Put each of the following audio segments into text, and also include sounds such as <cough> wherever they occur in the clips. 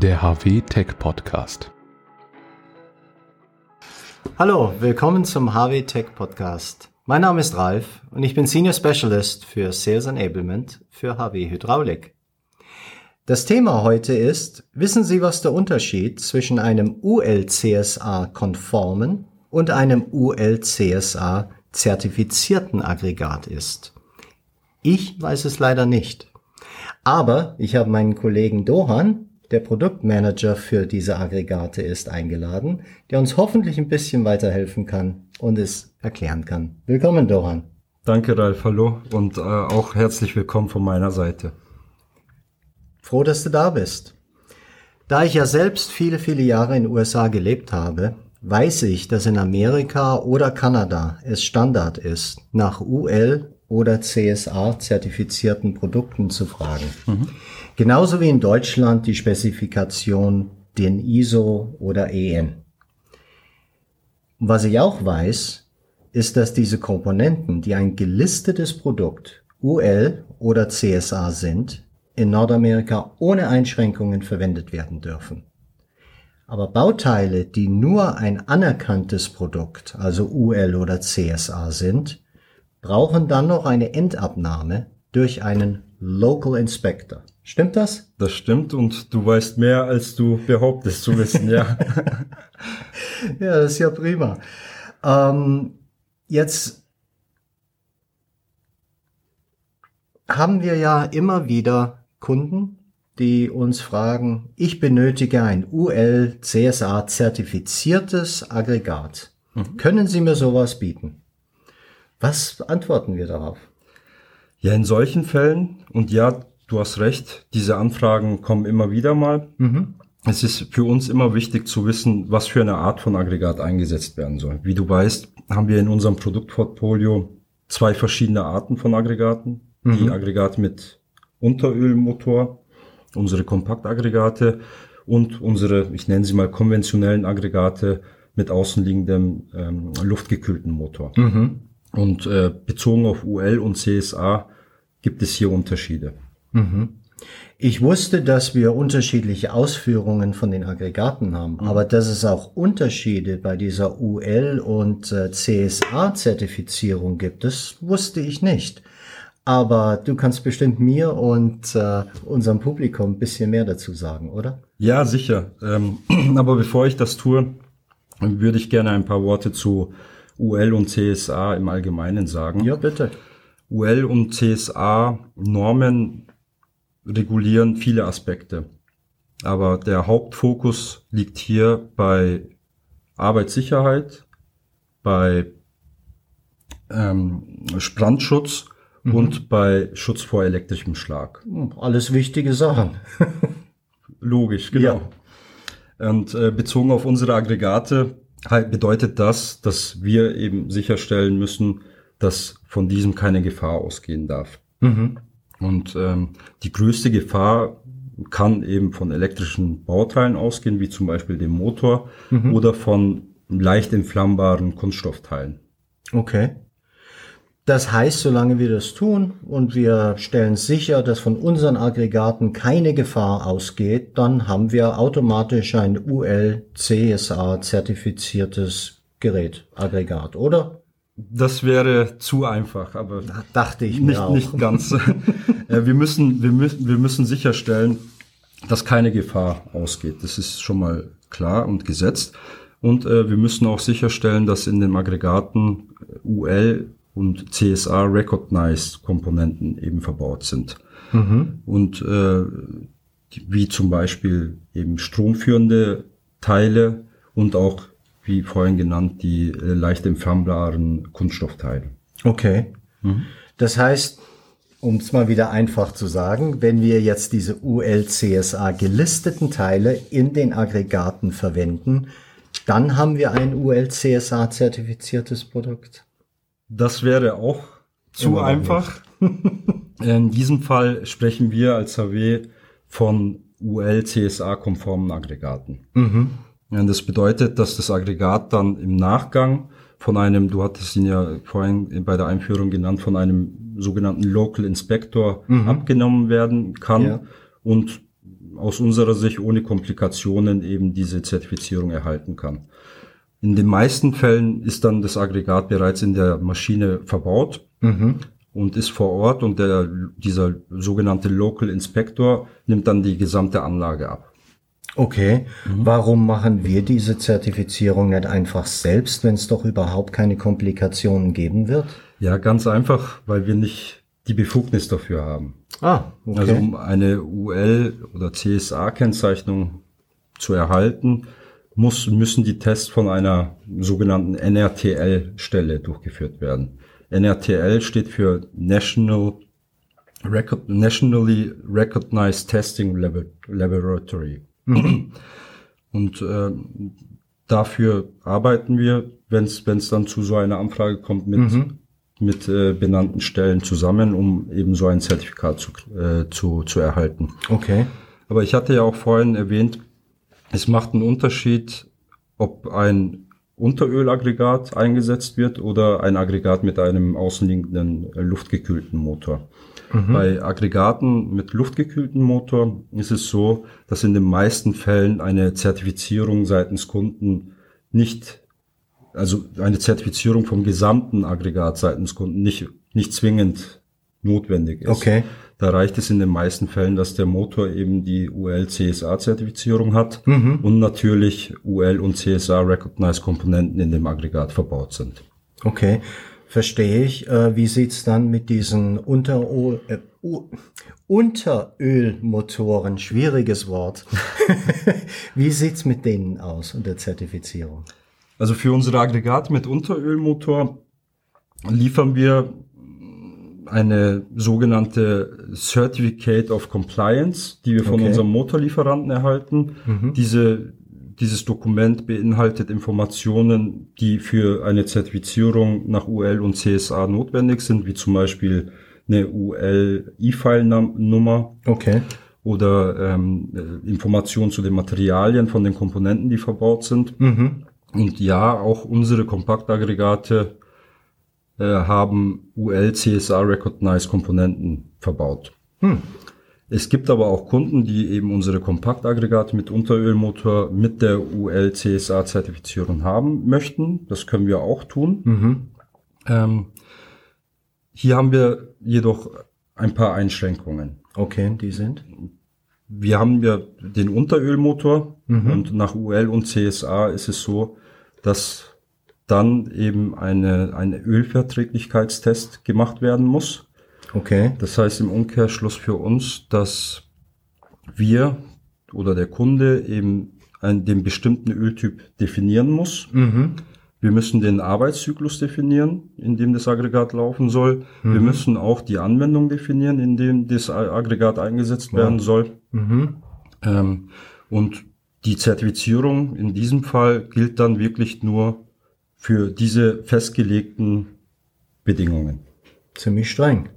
der HW Tech Podcast. Hallo, willkommen zum HW Tech Podcast. Mein Name ist Ralf und ich bin Senior Specialist für Sales Enablement für HW Hydraulik. Das Thema heute ist, wissen Sie, was der Unterschied zwischen einem ULCSA-konformen und einem ULCSA-zertifizierten Aggregat ist? Ich weiß es leider nicht. Aber ich habe meinen Kollegen Dohan, der Produktmanager für diese Aggregate ist, eingeladen, der uns hoffentlich ein bisschen weiterhelfen kann und es erklären kann. Willkommen, Dohan. Danke, Ralf. Hallo und äh, auch herzlich willkommen von meiner Seite. Froh, dass du da bist. Da ich ja selbst viele, viele Jahre in den USA gelebt habe, weiß ich, dass in Amerika oder Kanada es Standard ist, nach UL oder CSA zertifizierten Produkten zu fragen. Mhm. Genauso wie in Deutschland die Spezifikation den ISO oder EN. Was ich auch weiß, ist, dass diese Komponenten, die ein gelistetes Produkt UL oder CSA sind, in Nordamerika ohne Einschränkungen verwendet werden dürfen. Aber Bauteile, die nur ein anerkanntes Produkt, also UL oder CSA sind, brauchen dann noch eine Endabnahme durch einen Local Inspector. Stimmt das? Das stimmt und du weißt mehr, als du behauptest zu wissen, ja. <laughs> ja, das ist ja prima. Ähm, jetzt haben wir ja immer wieder Kunden, die uns fragen, ich benötige ein UL CSA zertifiziertes Aggregat. Mhm. Können Sie mir sowas bieten? Was antworten wir darauf? Ja, in solchen Fällen, und ja, du hast recht, diese Anfragen kommen immer wieder mal. Mhm. Es ist für uns immer wichtig zu wissen, was für eine Art von Aggregat eingesetzt werden soll. Wie du weißt, haben wir in unserem Produktportfolio zwei verschiedene Arten von Aggregaten. Mhm. Die Aggregate mit Unterölmotor, unsere Kompaktaggregate und unsere, ich nenne sie mal konventionellen Aggregate mit außenliegendem ähm, luftgekühlten Motor. Mhm. Und äh, bezogen auf UL und CSA gibt es hier Unterschiede. Mhm. Ich wusste, dass wir unterschiedliche Ausführungen von den Aggregaten haben, mhm. aber dass es auch Unterschiede bei dieser UL und äh, CSA-Zertifizierung gibt, das wusste ich nicht. Aber du kannst bestimmt mir und äh, unserem Publikum ein bisschen mehr dazu sagen, oder? Ja, sicher. Ähm, <clears throat> aber bevor ich das tue, würde ich gerne ein paar Worte zu UL und CSA im Allgemeinen sagen. Ja, bitte. UL und CSA Normen regulieren viele Aspekte. Aber der Hauptfokus liegt hier bei Arbeitssicherheit, bei ähm, Brandschutz mhm. und bei Schutz vor elektrischem Schlag. Hm, alles wichtige Sachen. Logisch, genau. Ja. Und äh, bezogen auf unsere Aggregate bedeutet das, dass wir eben sicherstellen müssen, dass von diesem keine Gefahr ausgehen darf. Mhm. Und ähm, die größte Gefahr kann eben von elektrischen Bauteilen ausgehen, wie zum Beispiel dem Motor mhm. oder von leicht entflammbaren Kunststoffteilen. Okay. Das heißt, solange wir das tun und wir stellen sicher, dass von unseren Aggregaten keine Gefahr ausgeht, dann haben wir automatisch ein UL-CSA zertifiziertes Gerät, Aggregat, oder? Das wäre zu einfach, aber dachte ich nicht, auch. nicht ganz. <laughs> Äh, wir müssen, wir müssen, wir müssen sicherstellen, dass keine Gefahr ausgeht. Das ist schon mal klar und gesetzt. Und äh, wir müssen auch sicherstellen, dass in den Aggregaten UL und CSA Recognized Komponenten eben verbaut sind. Mhm. Und äh, wie zum Beispiel eben stromführende Teile und auch, wie vorhin genannt, die äh, leicht entflammbaren Kunststoffteile. Okay. Mhm. Das heißt, um es mal wieder einfach zu sagen, wenn wir jetzt diese UL-CSA gelisteten Teile in den Aggregaten verwenden, dann haben wir ein UL-CSA zertifiziertes Produkt. Das wäre auch zu einfach. <laughs> In diesem Fall sprechen wir als HW von UL-CSA-konformen Aggregaten. Mhm. Ja, das bedeutet, dass das Aggregat dann im Nachgang von einem, du hattest ihn ja vorhin bei der Einführung genannt, von einem sogenannten Local Inspector mhm. abgenommen werden kann ja. und aus unserer Sicht ohne Komplikationen eben diese Zertifizierung erhalten kann. In den meisten Fällen ist dann das Aggregat bereits in der Maschine verbaut mhm. und ist vor Ort und der, dieser sogenannte Local Inspector nimmt dann die gesamte Anlage ab. Okay, mhm. warum machen wir diese Zertifizierung nicht einfach selbst, wenn es doch überhaupt keine Komplikationen geben wird? Ja, ganz einfach, weil wir nicht die Befugnis dafür haben. Ah, okay. Also um eine UL oder CSA-Kennzeichnung zu erhalten, muss, müssen die Tests von einer sogenannten NRTL-Stelle durchgeführt werden. NRTL steht für National Record, Nationally Recognized Testing Laboratory. Mhm. Und äh, dafür arbeiten wir, wenn es dann zu so einer Anfrage kommt, mit, mhm. mit äh, benannten Stellen zusammen, um eben so ein Zertifikat zu, äh, zu, zu erhalten. Okay. Aber ich hatte ja auch vorhin erwähnt, es macht einen Unterschied, ob ein Unterölaggregat eingesetzt wird oder ein Aggregat mit einem außenliegenden äh, luftgekühlten Motor. Mhm. Bei Aggregaten mit luftgekühlten Motor ist es so, dass in den meisten Fällen eine Zertifizierung seitens Kunden nicht, also eine Zertifizierung vom gesamten Aggregat seitens Kunden nicht, nicht zwingend notwendig ist. Okay. Da reicht es in den meisten Fällen, dass der Motor eben die UL-CSA-Zertifizierung hat mhm. und natürlich UL und CSA Recognized Komponenten in dem Aggregat verbaut sind. Okay. Verstehe ich. Äh, wie sieht's dann mit diesen Unterö äh, Unterölmotoren, schwieriges Wort. <laughs> wie sieht's mit denen aus und der Zertifizierung? Also für unsere Aggregate mit Unterölmotor liefern wir eine sogenannte Certificate of Compliance, die wir von okay. unserem Motorlieferanten erhalten. Mhm. Diese dieses Dokument beinhaltet Informationen, die für eine Zertifizierung nach UL und CSA notwendig sind, wie zum Beispiel eine UL-E-File-Nummer. Okay. Oder ähm, Informationen zu den Materialien von den Komponenten, die verbaut sind. Mhm. Und ja, auch unsere Kompaktaggregate äh, haben UL-CSA-Recognized Komponenten verbaut. Hm. Es gibt aber auch Kunden, die eben unsere Kompaktaggregate mit Unterölmotor mit der UL-CSA-Zertifizierung haben möchten. Das können wir auch tun. Mhm. Ähm, hier haben wir jedoch ein paar Einschränkungen. Okay, die sind? Wir haben ja den Unterölmotor mhm. und nach UL und CSA ist es so, dass dann eben eine, ein Ölverträglichkeitstest gemacht werden muss. Okay. Das heißt im Umkehrschluss für uns, dass wir oder der Kunde eben einen, den bestimmten Öltyp definieren muss. Mhm. Wir müssen den Arbeitszyklus definieren, in dem das Aggregat laufen soll. Mhm. Wir müssen auch die Anwendung definieren, in dem das Aggregat eingesetzt werden soll. Mhm. Ähm, und die Zertifizierung in diesem Fall gilt dann wirklich nur für diese festgelegten Bedingungen. Ziemlich streng.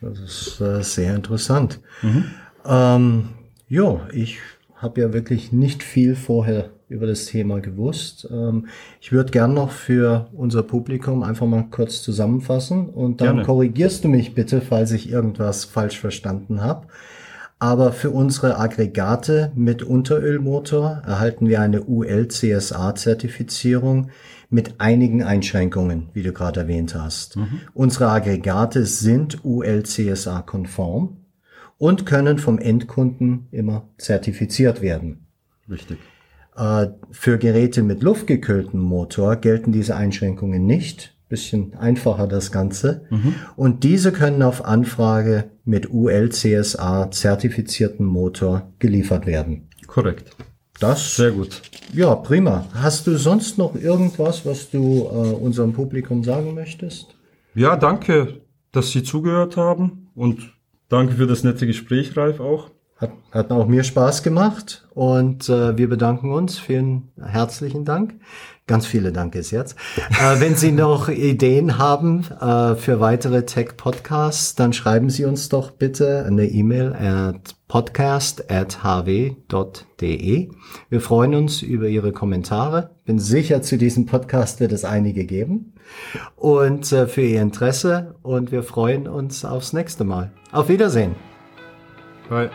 Das ist äh, sehr interessant. Mhm. Ähm, ja, ich habe ja wirklich nicht viel vorher über das Thema gewusst. Ähm, ich würde gern noch für unser Publikum einfach mal kurz zusammenfassen und dann Gerne. korrigierst du mich bitte, falls ich irgendwas falsch verstanden habe. Aber für unsere Aggregate mit Unterölmotor erhalten wir eine UL-CSA-Zertifizierung mit einigen Einschränkungen, wie du gerade erwähnt hast. Mhm. Unsere Aggregate sind UL-CSA-konform und können vom Endkunden immer zertifiziert werden. Richtig. Äh, für Geräte mit luftgekühltem Motor gelten diese Einschränkungen nicht bisschen einfacher das Ganze. Mhm. Und diese können auf Anfrage mit UL-CSA zertifizierten Motor geliefert werden. Korrekt. Das sehr gut. Ja, prima. Hast du sonst noch irgendwas, was du äh, unserem Publikum sagen möchtest? Ja, danke, dass Sie zugehört haben und danke für das nette Gespräch, Ralf, auch. Hat, hat auch mir Spaß gemacht und äh, wir bedanken uns. Vielen herzlichen Dank. Ganz viele Dankes jetzt. äh, wenn Sie noch Ideen haben äh, für weitere Tech-Podcasts, dann schreiben Sie uns doch bitte eine E-Mail at podcast.hw.de. Wir freuen uns über Ihre Kommentare. Bin sicher, zu diesem Podcast wird es einige geben. Und äh, für Ihr Interesse. Und wir freuen uns aufs nächste Mal. Auf Wiedersehen. Bye.